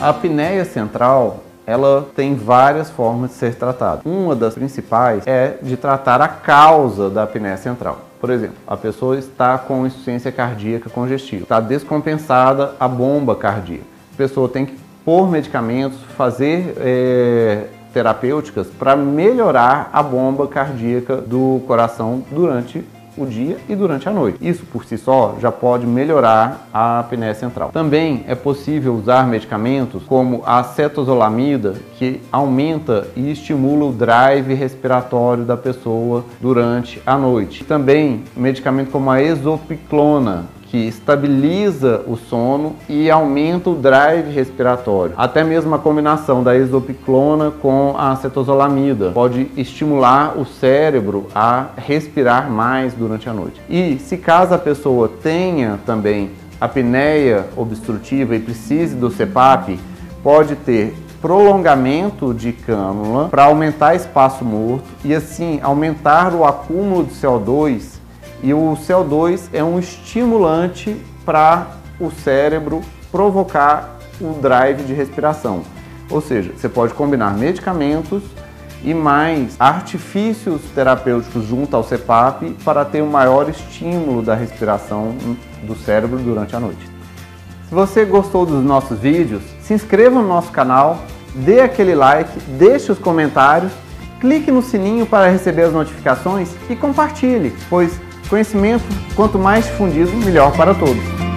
A apneia central ela tem várias formas de ser tratada. Uma das principais é de tratar a causa da apneia central. Por exemplo, a pessoa está com insuficiência cardíaca congestiva, está descompensada a bomba cardíaca. A pessoa tem que pôr medicamentos, fazer é, terapêuticas para melhorar a bomba cardíaca do coração durante o dia e durante a noite. Isso por si só já pode melhorar a apneia central. Também é possível usar medicamentos como a cetozolamida, que aumenta e estimula o drive respiratório da pessoa durante a noite. Também medicamento como a exopiclona, que estabiliza o sono e aumenta o drive respiratório. Até mesmo a combinação da exopiclona com a acetozolamida pode estimular o cérebro a respirar mais durante a noite. E se caso a pessoa tenha também apneia obstrutiva e precise do CPAP, pode ter prolongamento de cânula para aumentar espaço morto e assim aumentar o acúmulo de CO2 e o CO2 é um estimulante para o cérebro provocar o drive de respiração. Ou seja, você pode combinar medicamentos e mais artifícios terapêuticos junto ao CPAP para ter um maior estímulo da respiração do cérebro durante a noite. Se você gostou dos nossos vídeos, se inscreva no nosso canal, dê aquele like, deixe os comentários, clique no sininho para receber as notificações e compartilhe, pois Conhecimento, quanto mais difundido, melhor para todos.